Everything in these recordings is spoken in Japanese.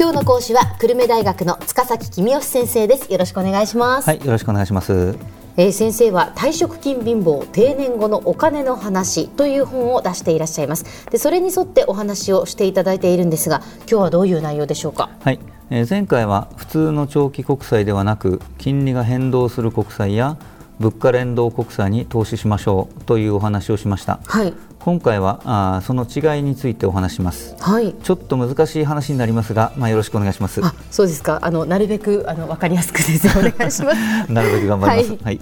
今日の講師は久留米大学の塚崎君吉先生です。よろしくお願いします。はいよろしくお願いします。えー、先生は退職金貧乏定年後のお金の話という本を出していらっしゃいます。でそれに沿ってお話をしていただいているんですが今日はどういう内容でしょうか？はい、えー、前回は普通の長期国債ではなく金利が変動する国債や物価連動国債に投資しましょうというお話をしました、はい、今回はあその違いについてお話します、はい、ちょっと難しい話になりますが、まあ、よろしくお願いします。あそうですか。あのなるべくあの分かりやすくです。お願いします。なるべく頑張ります、はい、はい、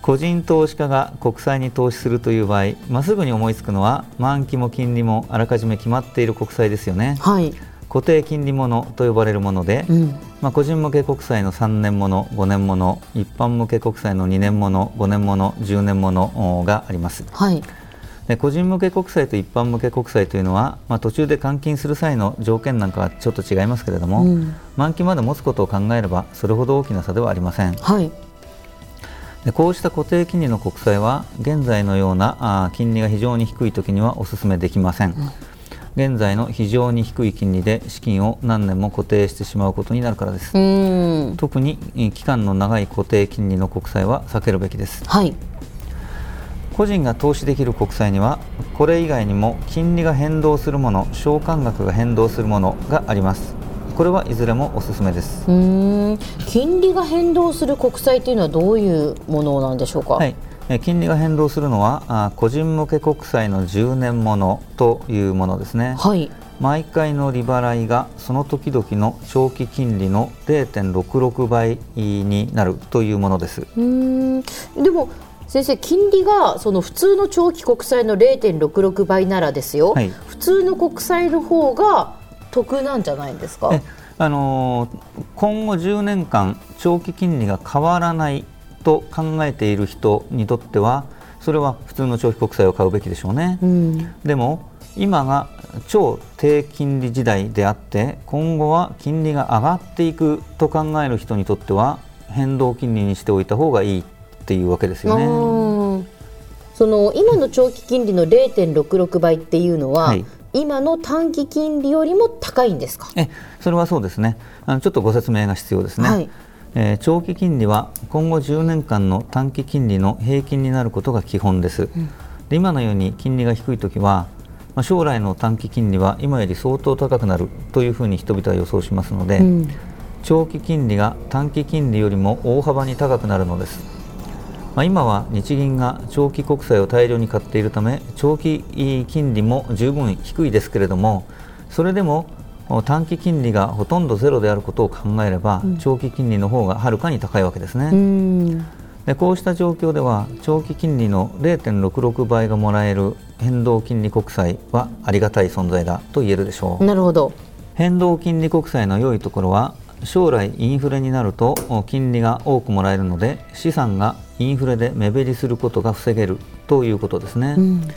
個人投資家が国債に投資するという場合、まあ、すぐに思いつくのは満期も金利もあらかじめ決まっている国債ですよね、はい。固定金利ものと呼ばれるもので、うん、まあ、個人向け国債の3年もの、5年もの、一般向け国債の2年もの、5年もの、10年ものがあります。はい。で個人向け国債と一般向け国債というのは、まあ、途中で換金する際の条件なんかはちょっと違いますけれども、うん、満期まで持つことを考えればそれほど大きな差ではありません、はい、でこうした固定金利の国債は現在のようなあ金利が非常に低い時にはお勧めできません、うん。現在の非常に低い金利で資金を何年も固定してしまうことになるからです。特に期間の長い固定金利の国債は避けるべきです、はい、個人が投資できる国債にはこれ以外にも金利が変動するもの償還額が変動するものがあります。これはいずれもおすすめです。金利が変動する国債というのはどういうものなんでしょうか、はい。金利が変動するのは個人向け国債の10年ものというものですね、はい、毎回の利払いがその時々の長期金利の0.66倍になるというものです。うん。でも先生金利がその普通の長期国債の0.66倍ならですよ、はい、普通の国債の方が得なんじゃないんですか？あのー、今後10年間長期金利が変わらないと考えている人にとってはそれは普通の長期国債を買うべきでしょうね、うん、でも今が超低金利時代であって今後は金利が上がっていくと考える人にとっては変動金利にしておいた方がいいっていうわけですよね。その今の長期金利の0.66倍っていうのは、はい、今の短期金利よりも高いんですか？えそれはそうですねあのちょっとご説明が必要ですね。はいえー、長期金利は今後10年間の短期金利の平均になることが基本です。うん、で今のように金利が低いときは、まあ、将来の短期金利は今より相当高くなるというふうに人々は予想しますので、うん、長期金利が短期金利よりも大幅に高くなるのです。まあ、今は日銀が長期国債を大量に買っているため長期金利も十分低いですけれどもそれでも短期金利がほとんどゼロであることを考えれば、うん、長期金利の方がはるかに高いわけですね。でこうした状況では長期金利の0.66倍がもらえる変動金利国債はありがたい存在だと言えるでしょう。なるほど変動金利国債の良いところは将来インフレになると金利が多くもらえるので資産がインフレで目減りすることが防げるということですね、うん、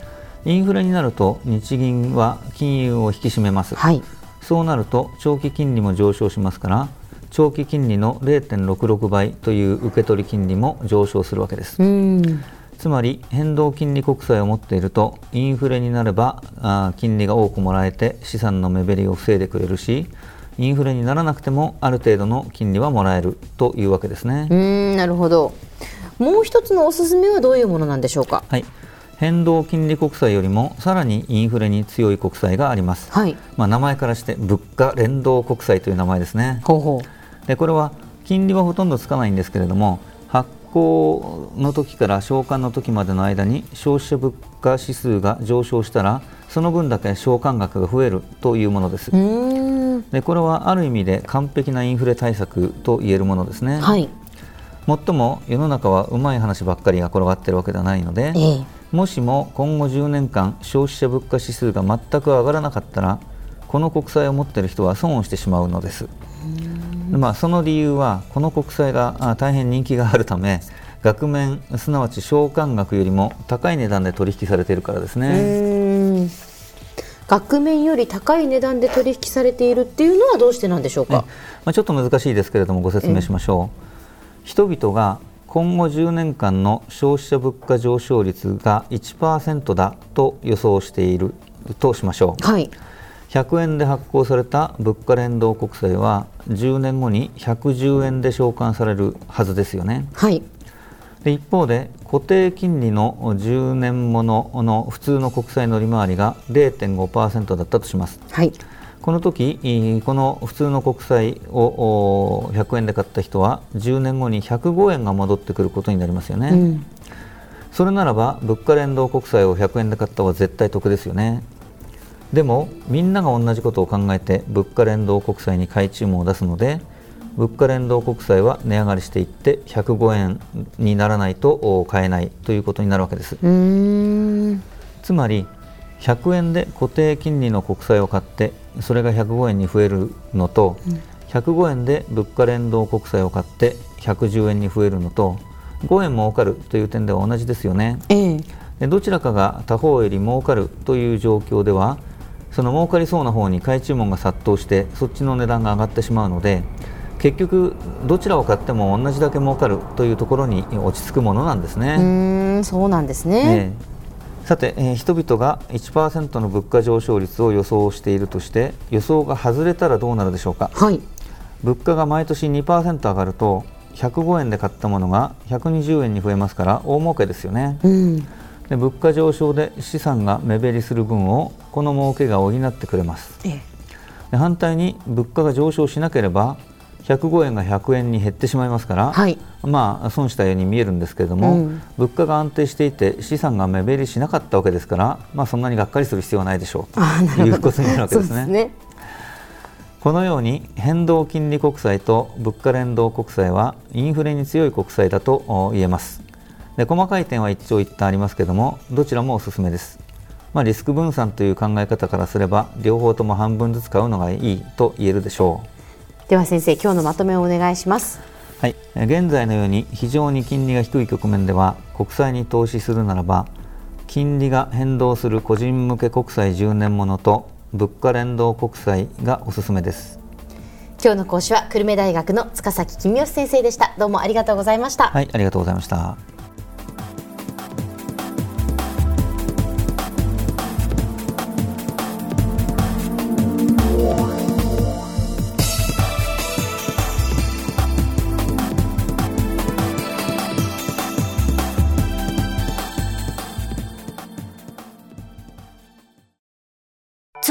インフレになると日銀は金融を引き締めます、はい、そうなると長期金利も上昇しますから長期金利の0.66倍という受け取り金利も上昇するわけです。つまり変動金利国債を持っているとインフレになればあ金利が多くもらえて資産の目減りを防いでくれるしインフレにならなくてもある程度の金利はもらえるというわけですね。うんなるほどもう一つのおすすめはどういうものなんでしょうか？はい。変動金利国債よりもさらにインフレに強い国債があります、はい、まあ、名前からして物価連動国債という名前ですね。ほうほう。でこれは金利はほとんどつかないんですけれども発行の時から償還の時までの間に消費者物価指数が上昇したらその分だけ償還額が増えるというものです。でこれはある意味で完璧なインフレ対策と言えるものですね、はい、もっとも世の中はうまい話ばっかりが転がっているわけではないので、ええもしも今後10年間消費者物価指数が全く上がらなかったらこの国債を持っている人は損をしてしまうのです。まあ、その理由はこの国債が大変人気があるため額面すなわち償還額よりも高い値段で取引されているからですね。額面より高い値段で取引されているっていうのはどうしてなんでしょうか、まあ、ちょっと難しいですけれどもご説明しましょう。人々が今後10年間の消費者物価上昇率が1%だと予想しているとしましょう、はい、100円で発行された物価連動国債は10年後に110円で償還されるはずですよね。はいで一方で固定金利の10年ものの普通の国債の利回りが0.5%だったとします。はいこの時この普通の国債を100円で買った人は10年後に105円が戻ってくることになりますよね、うん、それならば物価連動国債を100円で買った方は絶対得ですよね。でもみんなが同じことを考えて物価連動国債に買い注文を出すので物価連動国債は値上がりしていって105円にならないと買えないということになるわけです。つまり100円で固定金利の国債を買ってそれが105円に増えるのと、うん、105円で物価連動国債を買って110円に増えるのと5円儲かるという点では同じですよね、えでどちらかが他方より儲かるという状況ではその儲かりそうな方に買い注文が殺到してそっちの値段が上がってしまうので結局どちらを買っても同じだけ儲かるというところに落ち着くものなんですね。うんそうなんですね、ねさて、えー、人々が1%の物価上昇率を予想しているとして予想が外れたらどうなるでしょうか、はい、物価が毎年2%上がると105円で買ったものが120円に増えますから大儲けですよね、うん、で物価上昇で資産が目減りする分をこの儲けが補ってくれます、ええ、反対に物価が上昇しなければ105円が100円に減ってしまいますから、はい、まあ、損したように見えるんですけれども、うん、物価が安定していて資産が目減りしなかったわけですから、まあ、そんなにがっかりする必要はないでしょうということになるわけですね。ね。このように変動金利国債と物価連動国債はインフレに強い国債だと言えます。で細かい点は一長一短ありますけれどもどちらもおすすめです、まあ、リスク分散という考え方からすれば両方とも半分ずつ買うのがいいと言えるでしょうでは先生今日のまとめをお願いします。はい。現在のように非常に金利が低い局面では国債に投資するならば金利が変動する個人向け国債10年ものと物価連動国債がおすすめです。今日の講師は久留米大学の塚崎公義先生でした。どうもありがとうございました。はいありがとうございました